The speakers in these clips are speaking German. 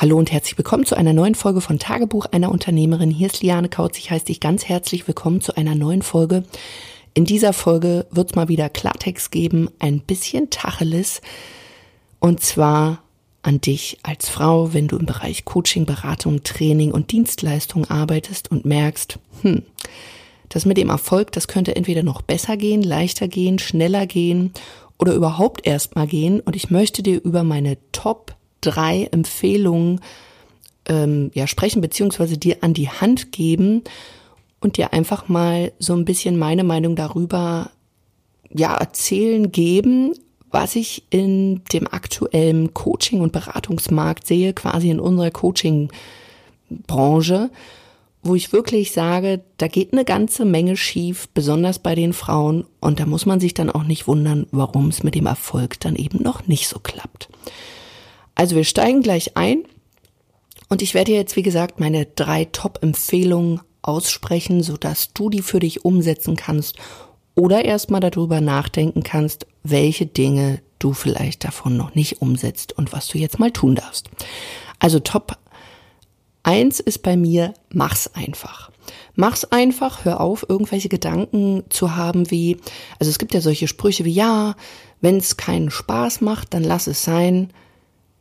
Hallo und herzlich willkommen zu einer neuen Folge von Tagebuch einer Unternehmerin. Hier ist Liane Kautz. Ich heiße dich ganz herzlich willkommen zu einer neuen Folge. In dieser Folge wird es mal wieder Klartext geben, ein bisschen Tacheles. Und zwar an dich als Frau, wenn du im Bereich Coaching, Beratung, Training und Dienstleistung arbeitest und merkst, hm, das mit dem Erfolg, das könnte entweder noch besser gehen, leichter gehen, schneller gehen oder überhaupt erstmal gehen. Und ich möchte dir über meine Top drei Empfehlungen ähm, ja, sprechen, beziehungsweise dir an die Hand geben und dir einfach mal so ein bisschen meine Meinung darüber ja, erzählen, geben, was ich in dem aktuellen Coaching- und Beratungsmarkt sehe, quasi in unserer Coaching-Branche, wo ich wirklich sage, da geht eine ganze Menge schief, besonders bei den Frauen, und da muss man sich dann auch nicht wundern, warum es mit dem Erfolg dann eben noch nicht so klappt. Also wir steigen gleich ein und ich werde jetzt, wie gesagt, meine drei Top-Empfehlungen aussprechen, sodass du die für dich umsetzen kannst oder erstmal darüber nachdenken kannst, welche Dinge du vielleicht davon noch nicht umsetzt und was du jetzt mal tun darfst. Also Top 1 ist bei mir, mach's einfach. Mach's einfach, hör auf, irgendwelche Gedanken zu haben wie, also es gibt ja solche Sprüche wie, ja, wenn es keinen Spaß macht, dann lass es sein.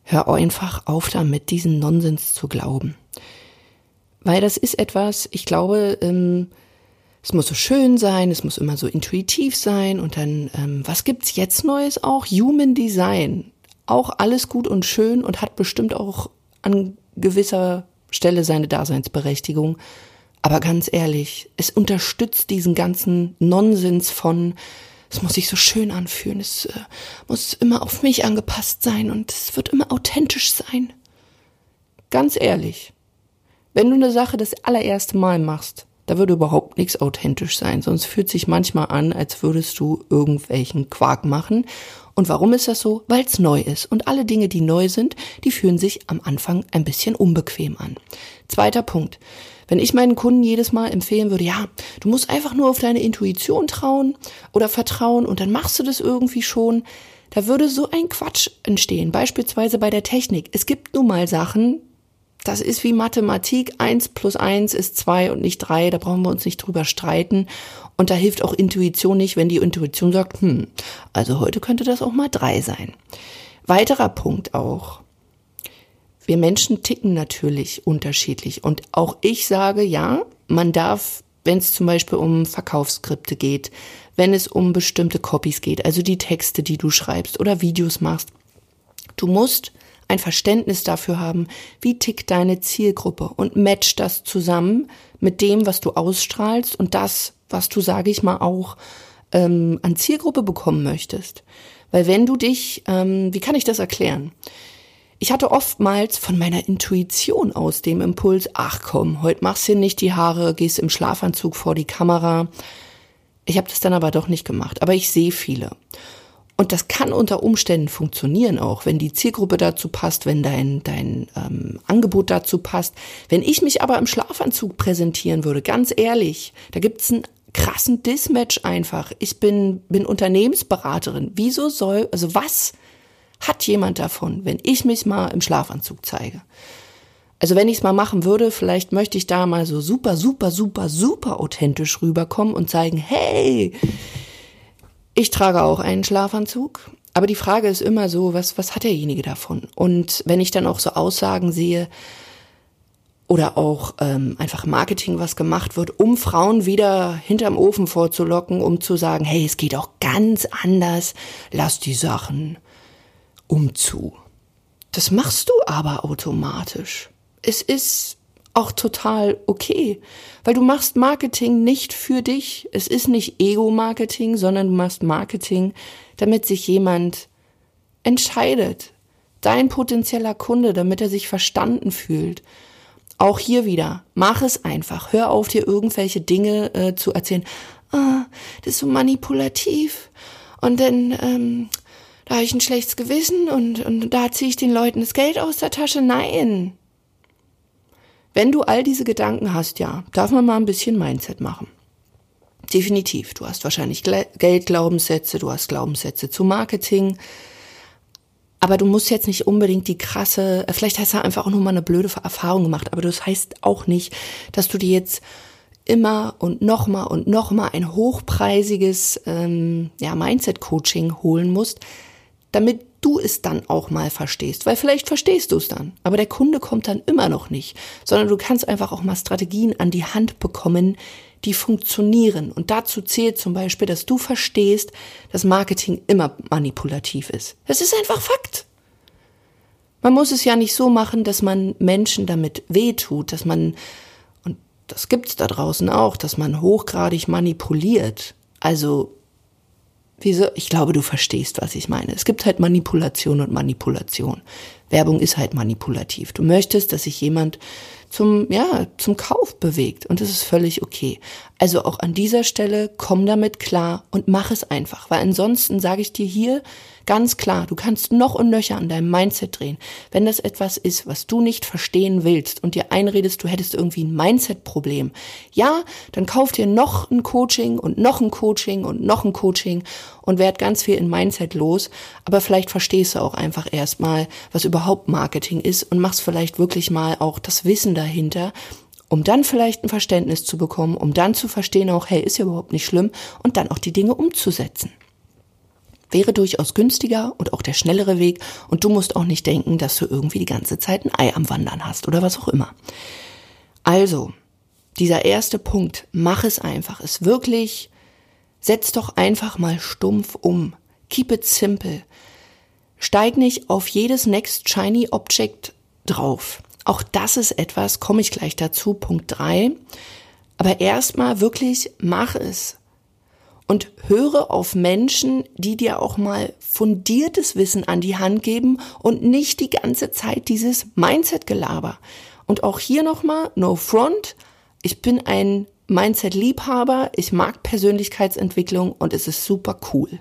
Hör einfach auf damit, diesen Nonsens zu glauben. Weil das ist etwas, ich glaube, ähm, es muss so schön sein, es muss immer so intuitiv sein und dann, ähm, was gibt's jetzt Neues auch? Human Design. Auch alles gut und schön und hat bestimmt auch an gewisser Stelle seine Daseinsberechtigung. Aber ganz ehrlich, es unterstützt diesen ganzen Nonsens von, es muss sich so schön anfühlen, es äh, muss immer auf mich angepasst sein und es wird immer authentisch sein. Ganz ehrlich, wenn du eine Sache das allererste Mal machst, da würde überhaupt nichts authentisch sein, sonst fühlt sich manchmal an, als würdest du irgendwelchen Quark machen. Und warum ist das so? Weil es neu ist. Und alle Dinge, die neu sind, die fühlen sich am Anfang ein bisschen unbequem an. Zweiter Punkt. Wenn ich meinen Kunden jedes Mal empfehlen würde, ja, du musst einfach nur auf deine Intuition trauen oder vertrauen und dann machst du das irgendwie schon, da würde so ein Quatsch entstehen. Beispielsweise bei der Technik. Es gibt nun mal Sachen, das ist wie Mathematik. Eins plus eins ist zwei und nicht drei. Da brauchen wir uns nicht drüber streiten. Und da hilft auch Intuition nicht, wenn die Intuition sagt, hm, also heute könnte das auch mal drei sein. Weiterer Punkt auch. Wir Menschen ticken natürlich unterschiedlich. Und auch ich sage, ja, man darf, wenn es zum Beispiel um Verkaufsskripte geht, wenn es um bestimmte Copies geht, also die Texte, die du schreibst oder Videos machst, du musst ein Verständnis dafür haben, wie tickt deine Zielgruppe und match das zusammen mit dem, was du ausstrahlst und das, was du, sage ich mal, auch ähm, an Zielgruppe bekommen möchtest. Weil wenn du dich, ähm, wie kann ich das erklären? Ich hatte oftmals von meiner Intuition aus dem Impuls, ach komm, heute machst du nicht die Haare, gehst im Schlafanzug vor die Kamera. Ich habe das dann aber doch nicht gemacht. Aber ich sehe viele. Und das kann unter Umständen funktionieren auch, wenn die Zielgruppe dazu passt, wenn dein, dein ähm, Angebot dazu passt. Wenn ich mich aber im Schlafanzug präsentieren würde, ganz ehrlich, da gibt's einen krassen Dismatch einfach. Ich bin, bin Unternehmensberaterin. Wieso soll, also was hat jemand davon, wenn ich mich mal im Schlafanzug zeige? Also wenn ich es mal machen würde, vielleicht möchte ich da mal so super, super, super, super authentisch rüberkommen und zeigen, hey, ich trage auch einen Schlafanzug. Aber die Frage ist immer so, was, was hat derjenige davon? Und wenn ich dann auch so Aussagen sehe, oder auch ähm, einfach Marketing, was gemacht wird, um Frauen wieder hinterm Ofen vorzulocken, um zu sagen, hey, es geht auch ganz anders, lass die Sachen umzu. Das machst du aber automatisch. Es ist auch total okay, weil du machst Marketing nicht für dich. Es ist nicht Ego-Marketing, sondern du machst Marketing, damit sich jemand entscheidet. Dein potenzieller Kunde, damit er sich verstanden fühlt. Auch hier wieder, mach es einfach. Hör auf, dir irgendwelche Dinge äh, zu erzählen. Ah, das ist so manipulativ. Und dann ähm, da habe ich ein schlechtes Gewissen und, und da ziehe ich den Leuten das Geld aus der Tasche. Nein. Wenn du all diese Gedanken hast, ja, darf man mal ein bisschen Mindset machen. Definitiv. Du hast wahrscheinlich Geldglaubenssätze, du hast Glaubenssätze zu Marketing. Aber du musst jetzt nicht unbedingt die krasse, vielleicht hast du einfach auch nur mal eine blöde Erfahrung gemacht, aber das heißt auch nicht, dass du dir jetzt immer und nochmal und nochmal ein hochpreisiges ähm, ja, Mindset-Coaching holen musst, damit du es dann auch mal verstehst. Weil vielleicht verstehst du es dann, aber der Kunde kommt dann immer noch nicht, sondern du kannst einfach auch mal Strategien an die Hand bekommen, die funktionieren. Und dazu zählt zum Beispiel, dass du verstehst, dass Marketing immer manipulativ ist. Das ist einfach Fakt. Man muss es ja nicht so machen, dass man Menschen damit wehtut, dass man, und das gibt's da draußen auch, dass man hochgradig manipuliert. Also, wieso? Ich glaube, du verstehst, was ich meine. Es gibt halt Manipulation und Manipulation. Werbung ist halt manipulativ. Du möchtest, dass sich jemand zum, ja, zum Kauf bewegt. Und das ist völlig okay. Also auch an dieser Stelle komm damit klar und mach es einfach. Weil ansonsten sage ich dir hier, Ganz klar, du kannst noch und nöcher an deinem Mindset drehen. Wenn das etwas ist, was du nicht verstehen willst und dir einredest, du hättest irgendwie ein Mindset-Problem, ja, dann kauf dir noch ein Coaching und noch ein Coaching und noch ein Coaching und werd ganz viel in Mindset los. Aber vielleicht verstehst du auch einfach erstmal, was überhaupt Marketing ist und machst vielleicht wirklich mal auch das Wissen dahinter, um dann vielleicht ein Verständnis zu bekommen, um dann zu verstehen auch, hey, ist ja überhaupt nicht schlimm und dann auch die Dinge umzusetzen wäre durchaus günstiger und auch der schnellere Weg und du musst auch nicht denken, dass du irgendwie die ganze Zeit ein Ei am Wandern hast oder was auch immer. Also, dieser erste Punkt, mach es einfach, ist wirklich, setz doch einfach mal stumpf um. Keep it simple. Steig nicht auf jedes next shiny Object drauf. Auch das ist etwas, komme ich gleich dazu, Punkt drei. Aber erstmal wirklich mach es und höre auf Menschen, die dir auch mal fundiertes Wissen an die Hand geben und nicht die ganze Zeit dieses Mindset-Gelaber. Und auch hier nochmal, no front. Ich bin ein Mindset-Liebhaber. Ich mag Persönlichkeitsentwicklung und es ist super cool.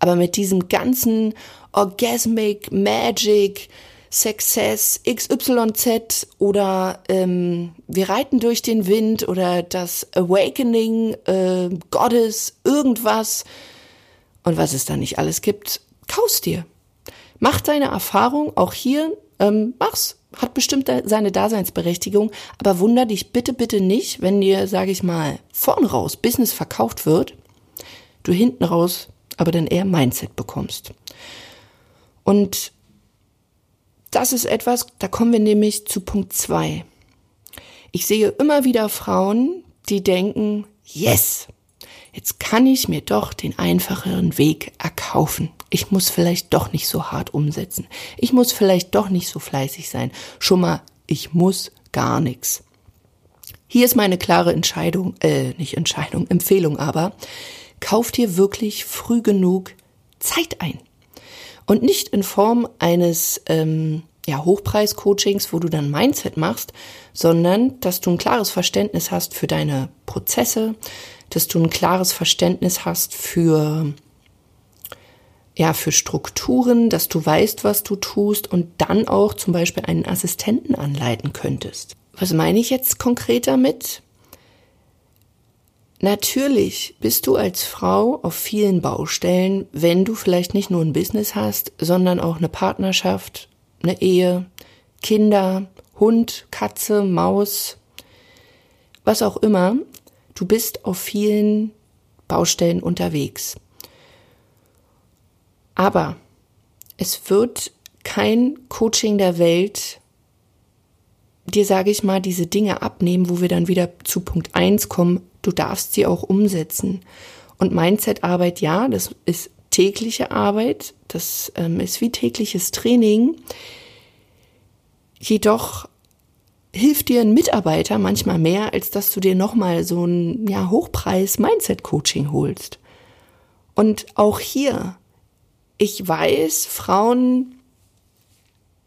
Aber mit diesem ganzen Orgasmic, Magic, Success XYZ oder ähm, Wir reiten durch den Wind oder das Awakening, äh, Gottes, irgendwas und was es da nicht alles gibt, kaufst dir. Mach deine Erfahrung, auch hier, ähm, mach's. Hat bestimmt seine Daseinsberechtigung, aber wunder dich bitte, bitte nicht, wenn dir, sage ich mal, vorn raus Business verkauft wird, du hinten raus aber dann eher Mindset bekommst. Und das ist etwas, da kommen wir nämlich zu Punkt zwei. Ich sehe immer wieder Frauen, die denken, yes, jetzt kann ich mir doch den einfacheren Weg erkaufen. Ich muss vielleicht doch nicht so hart umsetzen. Ich muss vielleicht doch nicht so fleißig sein. Schon mal, ich muss gar nichts. Hier ist meine klare Entscheidung, äh, nicht Entscheidung, Empfehlung aber, kauf dir wirklich früh genug Zeit ein. Und nicht in Form eines ähm, ja, Hochpreis-Coachings, wo du dann Mindset machst, sondern dass du ein klares Verständnis hast für deine Prozesse, dass du ein klares Verständnis hast für ja, für Strukturen, dass du weißt, was du tust und dann auch zum Beispiel einen Assistenten anleiten könntest. Was meine ich jetzt konkret damit? Natürlich bist du als Frau auf vielen Baustellen, wenn du vielleicht nicht nur ein Business hast, sondern auch eine Partnerschaft, eine Ehe, Kinder, Hund, Katze, Maus, was auch immer. Du bist auf vielen Baustellen unterwegs. Aber es wird kein Coaching der Welt dir, sage ich mal, diese Dinge abnehmen, wo wir dann wieder zu Punkt eins kommen, du darfst sie auch umsetzen. Und Mindset-Arbeit, ja, das ist tägliche Arbeit, das ähm, ist wie tägliches Training. Jedoch hilft dir ein Mitarbeiter manchmal mehr, als dass du dir nochmal so ein ja, Hochpreis-Mindset-Coaching holst. Und auch hier, ich weiß, Frauen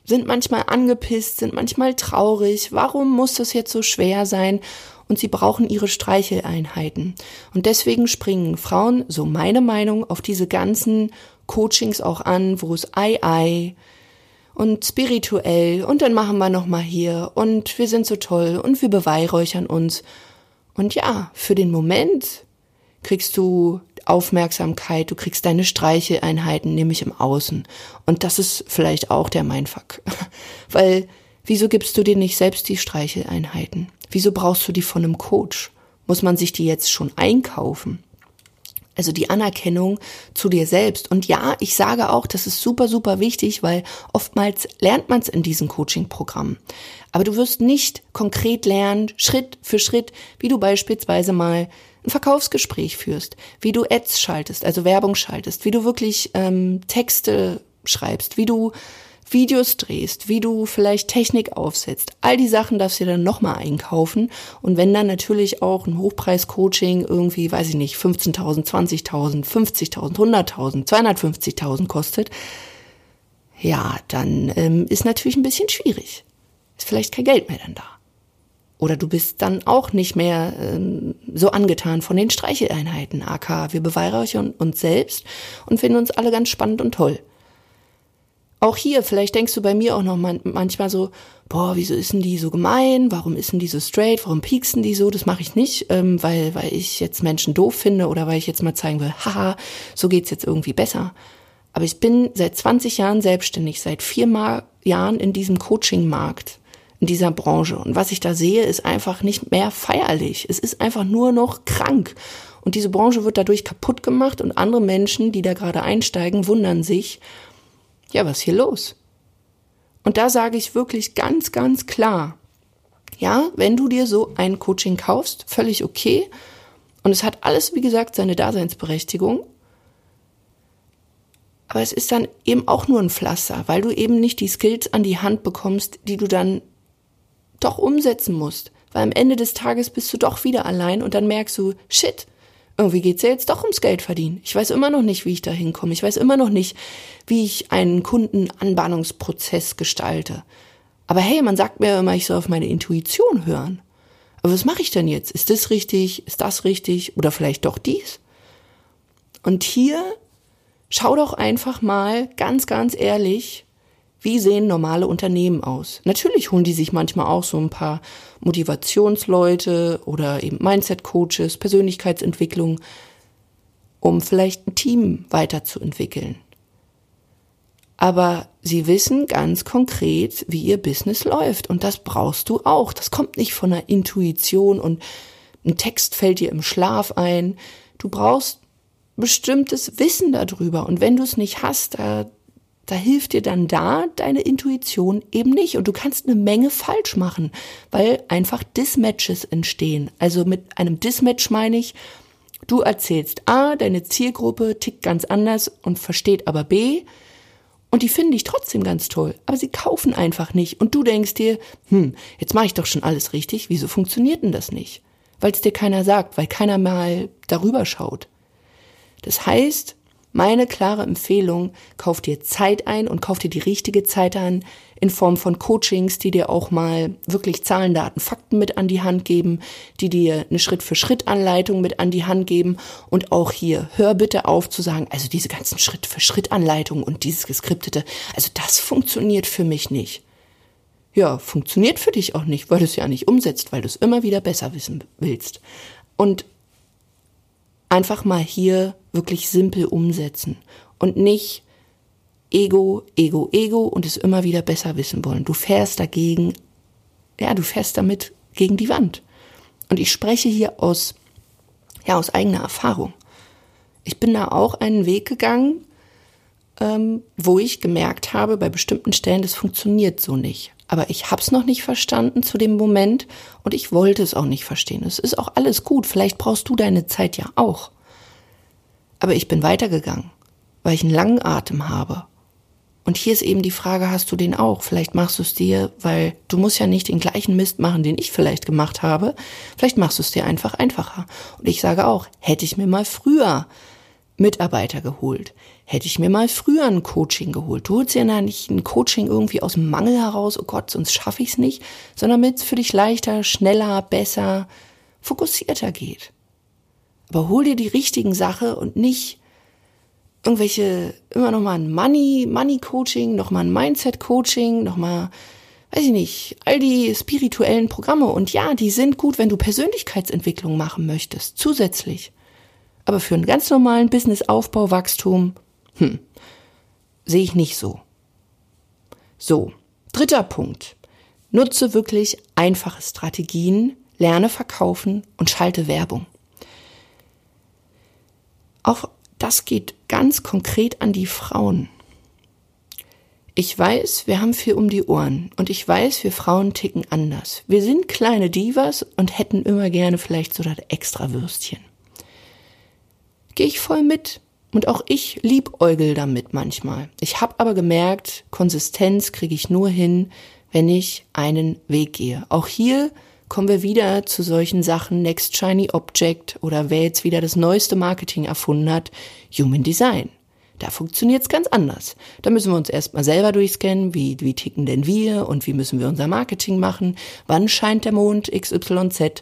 sind manchmal angepisst, sind manchmal traurig. Warum muss das jetzt so schwer sein? Und sie brauchen ihre Streicheleinheiten. Und deswegen springen Frauen, so meine Meinung, auf diese ganzen Coachings auch an, wo es Ei Ei und spirituell und dann machen wir noch mal hier und wir sind so toll und wir beweihräuchern uns. Und ja, für den Moment kriegst du Aufmerksamkeit, du kriegst deine Streicheleinheiten, nämlich im Außen. Und das ist vielleicht auch der Mindfuck. Weil, wieso gibst du dir nicht selbst die Streicheleinheiten? Wieso brauchst du die von einem Coach? Muss man sich die jetzt schon einkaufen? Also die Anerkennung zu dir selbst. Und ja, ich sage auch, das ist super, super wichtig, weil oftmals lernt man es in diesen Coaching-Programmen. Aber du wirst nicht konkret lernen, Schritt für Schritt, wie du beispielsweise mal ein Verkaufsgespräch führst, wie du Ads schaltest, also Werbung schaltest, wie du wirklich ähm, Texte schreibst, wie du Videos drehst, wie du vielleicht Technik aufsetzt. All die Sachen darfst du dann nochmal einkaufen. Und wenn dann natürlich auch ein Hochpreis-Coaching irgendwie, weiß ich nicht, 15.000, 20.000, 50.000, 100.000, 250.000 kostet, ja, dann ähm, ist natürlich ein bisschen schwierig. Ist vielleicht kein Geld mehr dann da. Oder du bist dann auch nicht mehr ähm, so angetan von den Streicheleinheiten. AK, wir beweihräuchern uns selbst und finden uns alle ganz spannend und toll. Auch hier, vielleicht denkst du bei mir auch noch manchmal so, boah, wieso ist denn die so gemein? Warum ist denn die so straight? Warum pieksen die so? Das mache ich nicht, ähm, weil, weil ich jetzt Menschen doof finde oder weil ich jetzt mal zeigen will, haha, so geht's jetzt irgendwie besser. Aber ich bin seit 20 Jahren selbstständig, seit vier Jahren in diesem Coaching-Markt, in dieser Branche. Und was ich da sehe, ist einfach nicht mehr feierlich. Es ist einfach nur noch krank. Und diese Branche wird dadurch kaputt gemacht und andere Menschen, die da gerade einsteigen, wundern sich, ja, was ist hier los? Und da sage ich wirklich ganz, ganz klar, ja, wenn du dir so ein Coaching kaufst, völlig okay. Und es hat alles, wie gesagt, seine Daseinsberechtigung. Aber es ist dann eben auch nur ein Pflaster, weil du eben nicht die Skills an die Hand bekommst, die du dann doch umsetzen musst. Weil am Ende des Tages bist du doch wieder allein und dann merkst du, shit, irgendwie geht's ja jetzt doch ums Geld verdienen. Ich weiß immer noch nicht, wie ich da hinkomme. Ich weiß immer noch nicht, wie ich einen Kundenanbahnungsprozess gestalte. Aber hey, man sagt mir immer, ich soll auf meine Intuition hören. Aber was mache ich denn jetzt? Ist das richtig? Ist das richtig? Oder vielleicht doch dies? Und hier schau doch einfach mal ganz, ganz ehrlich, wie sehen normale Unternehmen aus? Natürlich holen die sich manchmal auch so ein paar Motivationsleute oder eben Mindset-Coaches, Persönlichkeitsentwicklung, um vielleicht ein Team weiterzuentwickeln. Aber sie wissen ganz konkret, wie ihr Business läuft. Und das brauchst du auch. Das kommt nicht von der Intuition und ein Text fällt dir im Schlaf ein. Du brauchst bestimmtes Wissen darüber. Und wenn du es nicht hast, da da hilft dir dann da deine Intuition eben nicht. Und du kannst eine Menge falsch machen, weil einfach Dismatches entstehen. Also mit einem Dismatch meine ich, du erzählst A, deine Zielgruppe tickt ganz anders und versteht aber B. Und die finden dich trotzdem ganz toll, aber sie kaufen einfach nicht. Und du denkst dir, hm, jetzt mache ich doch schon alles richtig, wieso funktioniert denn das nicht? Weil es dir keiner sagt, weil keiner mal darüber schaut. Das heißt, meine klare Empfehlung, kauf dir Zeit ein und kauf dir die richtige Zeit ein in Form von Coachings, die dir auch mal wirklich Zahlen, Daten, Fakten mit an die Hand geben, die dir eine Schritt-für-Schritt-Anleitung mit an die Hand geben und auch hier, hör bitte auf zu sagen, also diese ganzen Schritt-für-Schritt-Anleitungen und dieses geskriptete, also das funktioniert für mich nicht. Ja, funktioniert für dich auch nicht, weil du es ja nicht umsetzt, weil du es immer wieder besser wissen willst. Und einfach mal hier wirklich simpel umsetzen und nicht Ego, Ego, Ego und es immer wieder besser wissen wollen. Du fährst dagegen, ja, du fährst damit gegen die Wand. Und ich spreche hier aus, ja, aus eigener Erfahrung. Ich bin da auch einen Weg gegangen, ähm, wo ich gemerkt habe, bei bestimmten Stellen, das funktioniert so nicht. Aber ich hab's noch nicht verstanden zu dem Moment und ich wollte es auch nicht verstehen. Es ist auch alles gut. Vielleicht brauchst du deine Zeit ja auch. Aber ich bin weitergegangen, weil ich einen langen Atem habe. Und hier ist eben die Frage, hast du den auch? Vielleicht machst du es dir, weil du musst ja nicht den gleichen Mist machen, den ich vielleicht gemacht habe. Vielleicht machst du es dir einfach einfacher. Und ich sage auch, hätte ich mir mal früher Mitarbeiter geholt, hätte ich mir mal früher ein Coaching geholt. Du holst ja nicht ein Coaching irgendwie aus dem Mangel heraus, oh Gott, sonst schaffe ich es nicht, sondern damit es für dich leichter, schneller, besser, fokussierter geht. Aber hol dir die richtigen Sache und nicht irgendwelche, immer noch mal ein Money, Money Coaching, noch mal ein Mindset Coaching, noch mal, weiß ich nicht, all die spirituellen Programme. Und ja, die sind gut, wenn du Persönlichkeitsentwicklung machen möchtest, zusätzlich. Aber für einen ganz normalen Businessaufbau, Wachstum, hm, sehe ich nicht so. So, dritter Punkt. Nutze wirklich einfache Strategien, lerne verkaufen und schalte Werbung. Auch das geht ganz konkret an die Frauen. Ich weiß, wir haben viel um die Ohren und ich weiß, wir Frauen ticken anders. Wir sind kleine Divas und hätten immer gerne vielleicht so das Extrawürstchen. Gehe ich voll mit und auch ich liebäugel damit manchmal. Ich habe aber gemerkt, Konsistenz kriege ich nur hin, wenn ich einen Weg gehe. Auch hier kommen wir wieder zu solchen Sachen, Next Shiny Object oder wer jetzt wieder das neueste Marketing erfunden hat, Human Design. Da funktioniert es ganz anders. Da müssen wir uns erstmal selber durchscannen, wie, wie ticken denn wir und wie müssen wir unser Marketing machen, wann scheint der Mond XYZ.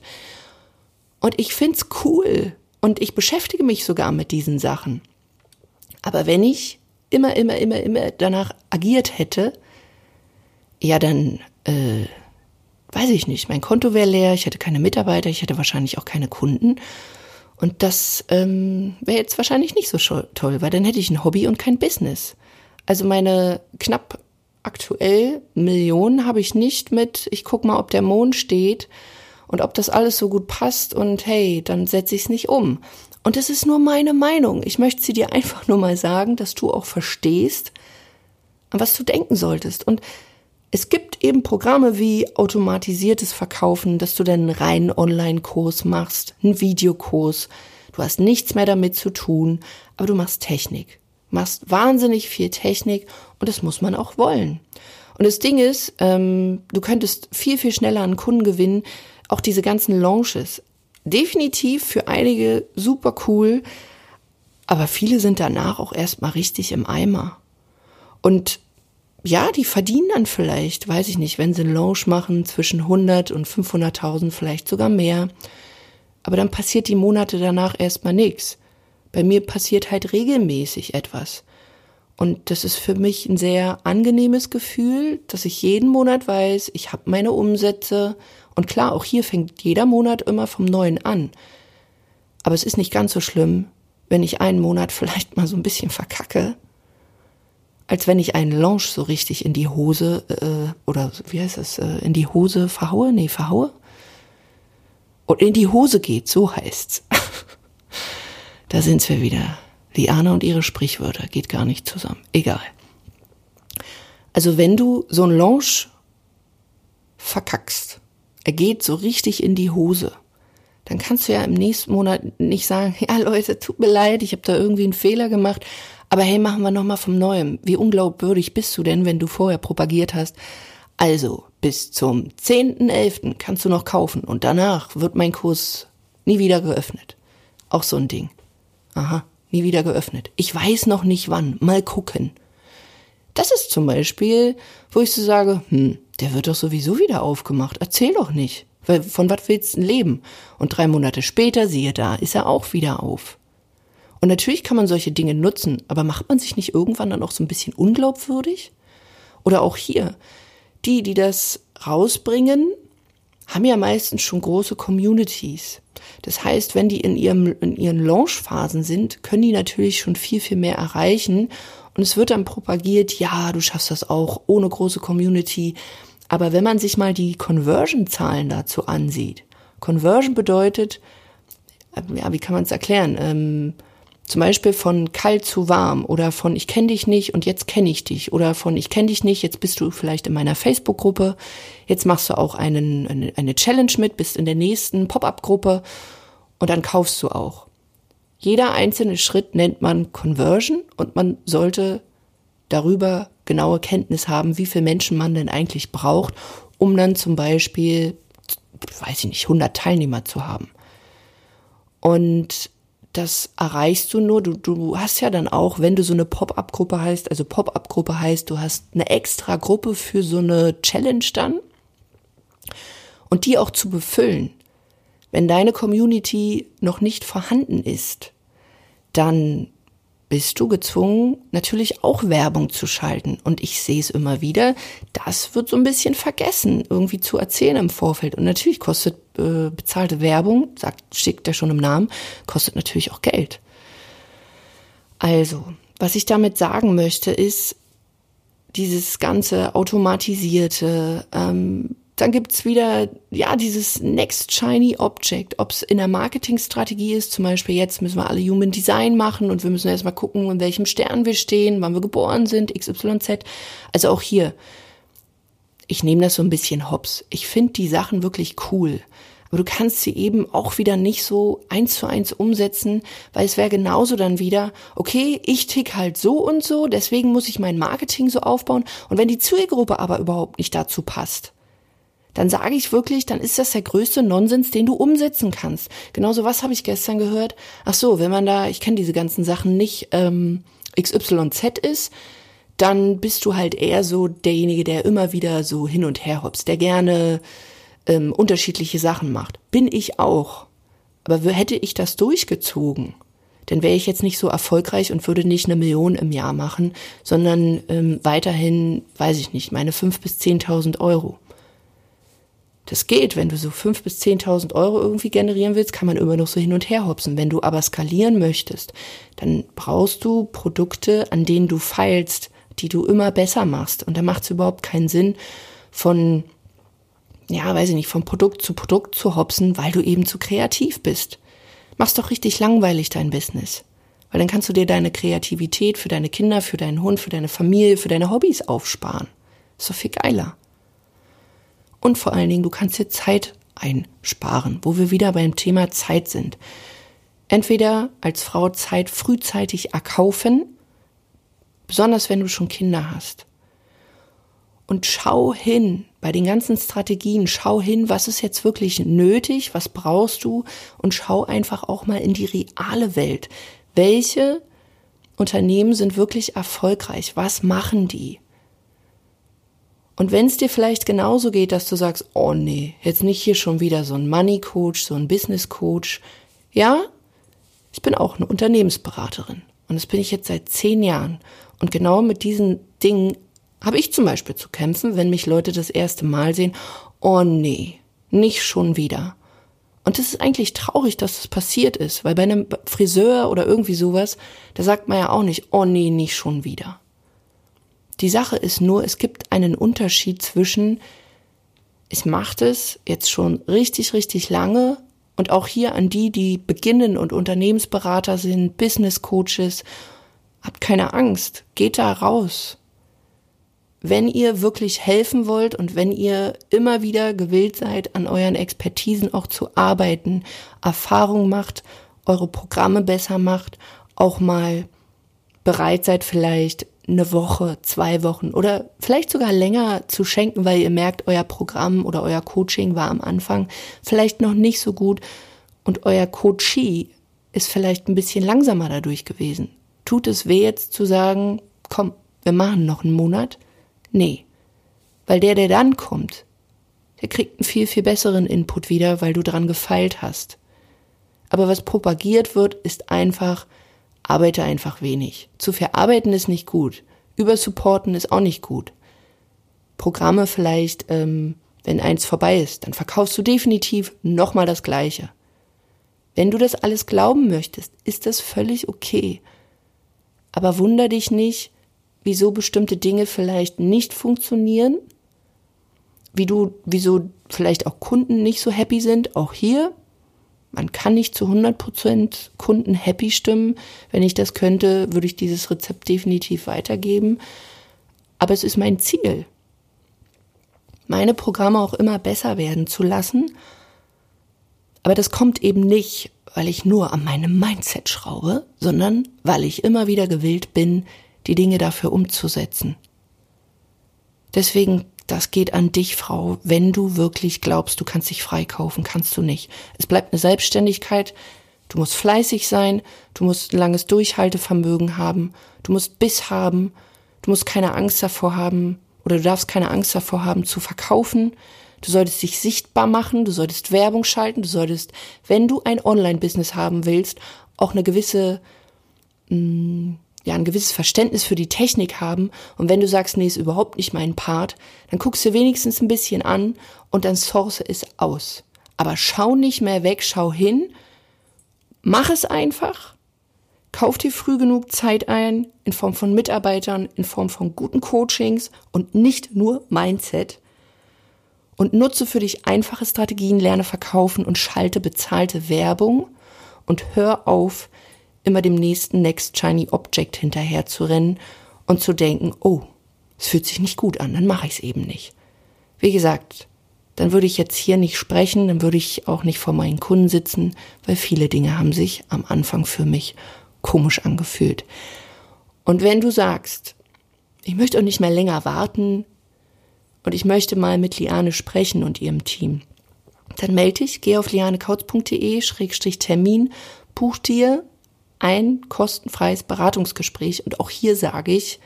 Und ich find's cool und ich beschäftige mich sogar mit diesen Sachen. Aber wenn ich immer, immer, immer, immer danach agiert hätte, ja, dann äh, weiß ich nicht, mein Konto wäre leer, ich hätte keine Mitarbeiter, ich hätte wahrscheinlich auch keine Kunden. Und das ähm, wäre jetzt wahrscheinlich nicht so toll, weil dann hätte ich ein Hobby und kein Business. Also meine knapp aktuell Millionen habe ich nicht mit, ich guck mal, ob der Mond steht und ob das alles so gut passt und hey, dann setze ich es nicht um. Und das ist nur meine Meinung. Ich möchte sie dir einfach nur mal sagen, dass du auch verstehst, an was du denken solltest. Und es gibt eben Programme wie automatisiertes Verkaufen, dass du dann einen reinen Online-Kurs machst, einen Videokurs. Du hast nichts mehr damit zu tun, aber du machst Technik. Machst wahnsinnig viel Technik und das muss man auch wollen. Und das Ding ist, ähm, du könntest viel, viel schneller einen Kunden gewinnen. Auch diese ganzen Launches. Definitiv für einige super cool, aber viele sind danach auch erstmal richtig im Eimer. Und ja, die verdienen dann vielleicht, weiß ich nicht, wenn sie einen Lounge machen, zwischen 100 und 500.000, vielleicht sogar mehr. Aber dann passiert die Monate danach erstmal nichts. Bei mir passiert halt regelmäßig etwas. Und das ist für mich ein sehr angenehmes Gefühl, dass ich jeden Monat weiß, ich habe meine Umsätze. Und klar, auch hier fängt jeder Monat immer vom Neuen an. Aber es ist nicht ganz so schlimm, wenn ich einen Monat vielleicht mal so ein bisschen verkacke als wenn ich einen Lounge so richtig in die Hose äh, oder wie heißt das, äh, in die Hose verhaue? Nee, verhaue? Und in die Hose geht, so heißt's. da sind's wir wieder. Liana und ihre Sprichwörter geht gar nicht zusammen. Egal. Also wenn du so einen Lounge verkackst, er geht so richtig in die Hose, dann kannst du ja im nächsten Monat nicht sagen, ja Leute, tut mir leid, ich habe da irgendwie einen Fehler gemacht, aber hey, machen wir nochmal vom Neuem. Wie unglaubwürdig bist du denn, wenn du vorher propagiert hast? Also, bis zum 10.11. kannst du noch kaufen und danach wird mein Kurs nie wieder geöffnet. Auch so ein Ding. Aha, nie wieder geöffnet. Ich weiß noch nicht wann. Mal gucken. Das ist zum Beispiel, wo ich so sage, hm, der wird doch sowieso wieder aufgemacht. Erzähl doch nicht. Weil von was willst du leben? Und drei Monate später, siehe da, ist er auch wieder auf. Und natürlich kann man solche Dinge nutzen, aber macht man sich nicht irgendwann dann auch so ein bisschen unglaubwürdig? Oder auch hier, die, die das rausbringen, haben ja meistens schon große Communities. Das heißt, wenn die in, ihrem, in ihren Launchphasen sind, können die natürlich schon viel, viel mehr erreichen. Und es wird dann propagiert, ja, du schaffst das auch ohne große Community. Aber wenn man sich mal die Conversion-Zahlen dazu ansieht, Conversion bedeutet, ja, wie kann man es erklären? Ähm, zum Beispiel von kalt zu warm oder von ich kenne dich nicht und jetzt kenne ich dich oder von ich kenne dich nicht, jetzt bist du vielleicht in meiner Facebook-Gruppe, jetzt machst du auch einen, eine, eine Challenge mit, bist in der nächsten Pop-up-Gruppe und dann kaufst du auch. Jeder einzelne Schritt nennt man Conversion und man sollte darüber genaue Kenntnis haben, wie viele Menschen man denn eigentlich braucht, um dann zum Beispiel, weiß ich nicht, 100 Teilnehmer zu haben. Und das erreichst du nur, du, du hast ja dann auch, wenn du so eine Pop-up-Gruppe heißt, also Pop-up-Gruppe heißt, du hast eine extra Gruppe für so eine Challenge dann und die auch zu befüllen. Wenn deine Community noch nicht vorhanden ist, dann bist du gezwungen, natürlich auch Werbung zu schalten. Und ich sehe es immer wieder, das wird so ein bisschen vergessen, irgendwie zu erzählen im Vorfeld. Und natürlich kostet äh, bezahlte Werbung, sagt, steckt ja schon im Namen, kostet natürlich auch Geld. Also, was ich damit sagen möchte, ist, dieses ganze automatisierte, ähm, dann gibt's wieder, ja, dieses Next Shiny Object, ob es in der Marketingstrategie ist, zum Beispiel jetzt müssen wir alle Human Design machen und wir müssen erstmal gucken, in welchem Stern wir stehen, wann wir geboren sind, XYZ. Also auch hier, ich nehme das so ein bisschen hops. Ich finde die Sachen wirklich cool. Aber du kannst sie eben auch wieder nicht so eins zu eins umsetzen, weil es wäre genauso dann wieder, okay, ich tick halt so und so, deswegen muss ich mein Marketing so aufbauen. Und wenn die Zielgruppe aber überhaupt nicht dazu passt, dann sage ich wirklich, dann ist das der größte Nonsens, den du umsetzen kannst. Genauso was habe ich gestern gehört? Ach so, wenn man da, ich kenne diese ganzen Sachen nicht, ähm, XYZ ist, dann bist du halt eher so derjenige, der immer wieder so hin und her hops, der gerne ähm, unterschiedliche Sachen macht. Bin ich auch. Aber hätte ich das durchgezogen, dann wäre ich jetzt nicht so erfolgreich und würde nicht eine Million im Jahr machen, sondern ähm, weiterhin, weiß ich nicht, meine fünf bis zehntausend Euro. Das geht, wenn du so fünf bis zehntausend Euro irgendwie generieren willst, kann man immer noch so hin und her hopsen. Wenn du aber skalieren möchtest, dann brauchst du Produkte, an denen du feilst, die du immer besser machst. Und da macht es überhaupt keinen Sinn, von, ja, weiß ich nicht, von Produkt zu Produkt zu hopsen, weil du eben zu kreativ bist. Machst doch richtig langweilig dein Business. Weil dann kannst du dir deine Kreativität für deine Kinder, für deinen Hund, für deine Familie, für deine Hobbys aufsparen. Ist doch viel geiler. Und vor allen Dingen, du kannst dir Zeit einsparen, wo wir wieder beim Thema Zeit sind. Entweder als Frau Zeit frühzeitig erkaufen, besonders wenn du schon Kinder hast. Und schau hin bei den ganzen Strategien, schau hin, was ist jetzt wirklich nötig, was brauchst du und schau einfach auch mal in die reale Welt. Welche Unternehmen sind wirklich erfolgreich? Was machen die? Und wenn es dir vielleicht genauso geht, dass du sagst, oh nee, jetzt nicht hier schon wieder so ein Money Coach, so ein Business Coach. Ja, ich bin auch eine Unternehmensberaterin. Und das bin ich jetzt seit zehn Jahren. Und genau mit diesen Dingen habe ich zum Beispiel zu kämpfen, wenn mich Leute das erste Mal sehen. Oh nee, nicht schon wieder. Und es ist eigentlich traurig, dass das passiert ist, weil bei einem Friseur oder irgendwie sowas, da sagt man ja auch nicht, oh nee, nicht schon wieder. Die Sache ist nur, es gibt einen Unterschied zwischen, ich mache es jetzt schon richtig, richtig lange und auch hier an die, die beginnen und Unternehmensberater sind, Business Coaches, habt keine Angst, geht da raus. Wenn ihr wirklich helfen wollt und wenn ihr immer wieder gewillt seid, an euren Expertisen auch zu arbeiten, Erfahrung macht, eure Programme besser macht, auch mal bereit seid, vielleicht eine Woche, zwei Wochen oder vielleicht sogar länger zu schenken, weil ihr merkt, euer Programm oder euer Coaching war am Anfang vielleicht noch nicht so gut und euer Coachee ist vielleicht ein bisschen langsamer dadurch gewesen. Tut es weh jetzt zu sagen, komm, wir machen noch einen Monat? Nee. Weil der, der dann kommt, der kriegt einen viel, viel besseren Input wieder, weil du dran gefeilt hast. Aber was propagiert wird, ist einfach, arbeite einfach wenig. Zu verarbeiten ist nicht gut. Übersupporten ist auch nicht gut. Programme vielleicht, ähm, wenn eins vorbei ist, dann verkaufst du definitiv nochmal das Gleiche. Wenn du das alles glauben möchtest, ist das völlig okay. Aber wunder dich nicht, wieso bestimmte Dinge vielleicht nicht funktionieren, wie du, wieso vielleicht auch Kunden nicht so happy sind, auch hier man kann nicht zu 100% Kunden happy stimmen. Wenn ich das könnte, würde ich dieses Rezept definitiv weitergeben. Aber es ist mein Ziel, meine Programme auch immer besser werden zu lassen. Aber das kommt eben nicht, weil ich nur an meinem Mindset schraube, sondern weil ich immer wieder gewillt bin, die Dinge dafür umzusetzen. Deswegen das geht an dich, Frau. Wenn du wirklich glaubst, du kannst dich freikaufen, kannst du nicht. Es bleibt eine Selbstständigkeit. Du musst fleißig sein. Du musst ein langes Durchhaltevermögen haben. Du musst Biss haben. Du musst keine Angst davor haben oder du darfst keine Angst davor haben zu verkaufen. Du solltest dich sichtbar machen. Du solltest Werbung schalten. Du solltest, wenn du ein Online-Business haben willst, auch eine gewisse, mh, mm, ja ein gewisses Verständnis für die Technik haben und wenn du sagst, nee, ist überhaupt nicht mein Part, dann guckst du wenigstens ein bisschen an und dann source es aus. Aber schau nicht mehr weg, schau hin, mach es einfach, kauf dir früh genug Zeit ein, in Form von Mitarbeitern, in Form von guten Coachings und nicht nur Mindset. Und nutze für dich einfache Strategien, lerne verkaufen und schalte bezahlte Werbung und hör auf, immer dem nächsten Next Shiny Object hinterher zu rennen und zu denken, oh, es fühlt sich nicht gut an, dann mache ich es eben nicht. Wie gesagt, dann würde ich jetzt hier nicht sprechen, dann würde ich auch nicht vor meinen Kunden sitzen, weil viele Dinge haben sich am Anfang für mich komisch angefühlt. Und wenn du sagst, ich möchte auch nicht mehr länger warten und ich möchte mal mit Liane sprechen und ihrem Team, dann melde dich, geh auf lianekautz.de-termin, buch dir ein kostenfreies Beratungsgespräch und auch hier sage ich,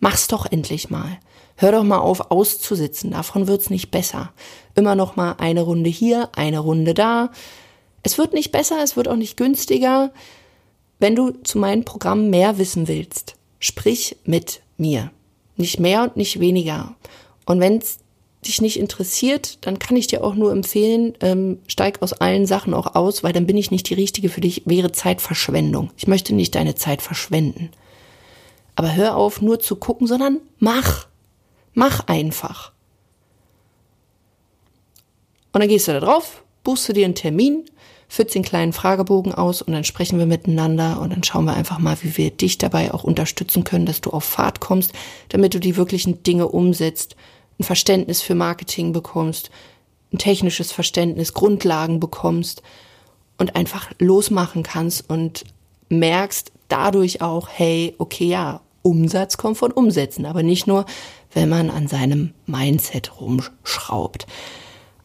mach's doch endlich mal. Hör doch mal auf, auszusitzen. Davon wird's nicht besser. Immer noch mal eine Runde hier, eine Runde da. Es wird nicht besser, es wird auch nicht günstiger. Wenn du zu meinem Programm mehr wissen willst, sprich mit mir. Nicht mehr und nicht weniger. Und wenn's dich nicht interessiert, dann kann ich dir auch nur empfehlen, ähm, steig aus allen Sachen auch aus, weil dann bin ich nicht die Richtige für dich, wäre Zeitverschwendung. Ich möchte nicht deine Zeit verschwenden. Aber hör auf, nur zu gucken, sondern mach. Mach einfach. Und dann gehst du da drauf, buchst du dir einen Termin, füllst den kleinen Fragebogen aus und dann sprechen wir miteinander und dann schauen wir einfach mal, wie wir dich dabei auch unterstützen können, dass du auf Fahrt kommst, damit du die wirklichen Dinge umsetzt, ein Verständnis für Marketing bekommst, ein technisches Verständnis, Grundlagen bekommst und einfach losmachen kannst und merkst dadurch auch, hey, okay, ja, Umsatz kommt von Umsätzen, aber nicht nur, wenn man an seinem Mindset rumschraubt.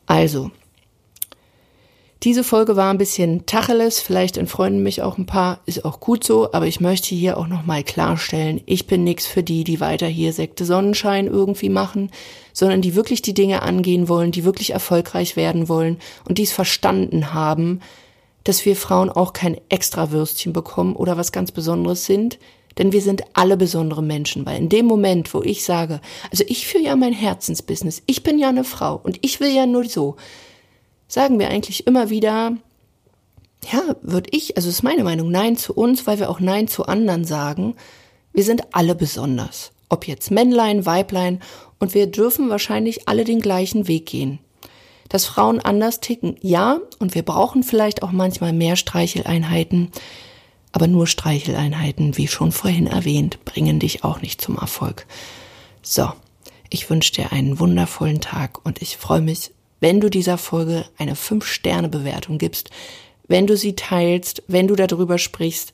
Also, diese Folge war ein bisschen Tacheles, vielleicht entfreunden mich auch ein paar, ist auch gut so, aber ich möchte hier auch nochmal klarstellen, ich bin nichts für die, die weiter hier Sekte Sonnenschein irgendwie machen, sondern die wirklich die Dinge angehen wollen, die wirklich erfolgreich werden wollen und dies verstanden haben, dass wir Frauen auch kein Extrawürstchen bekommen oder was ganz Besonderes sind, denn wir sind alle besondere Menschen, weil in dem Moment, wo ich sage, also ich führe ja mein Herzensbusiness, ich bin ja eine Frau und ich will ja nur so, sagen wir eigentlich immer wieder, ja, würde ich, also ist meine Meinung, Nein zu uns, weil wir auch Nein zu anderen sagen. Wir sind alle besonders. Ob jetzt Männlein, Weiblein und wir dürfen wahrscheinlich alle den gleichen Weg gehen. Dass Frauen anders ticken, ja, und wir brauchen vielleicht auch manchmal mehr Streicheleinheiten, aber nur Streicheleinheiten, wie schon vorhin erwähnt, bringen dich auch nicht zum Erfolg. So, ich wünsche dir einen wundervollen Tag und ich freue mich, wenn du dieser Folge eine 5-Sterne-Bewertung gibst, wenn du sie teilst, wenn du darüber sprichst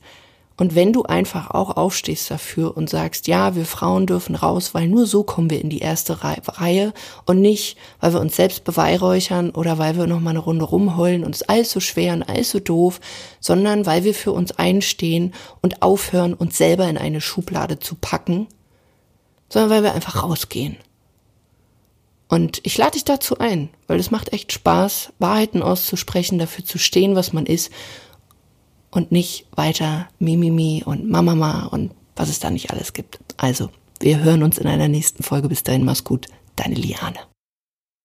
und wenn du einfach auch aufstehst dafür und sagst, ja, wir Frauen dürfen raus, weil nur so kommen wir in die erste Reihe und nicht, weil wir uns selbst beweihräuchern oder weil wir noch mal eine Runde rumheulen und es ist alles so schwer und alles so doof, sondern weil wir für uns einstehen und aufhören, uns selber in eine Schublade zu packen, sondern weil wir einfach rausgehen. Und ich lade dich dazu ein, weil es macht echt Spaß, Wahrheiten auszusprechen, dafür zu stehen, was man ist und nicht weiter Mimimi und Mamama und was es da nicht alles gibt. Also, wir hören uns in einer nächsten Folge. Bis dahin, mach's gut. Deine Liane.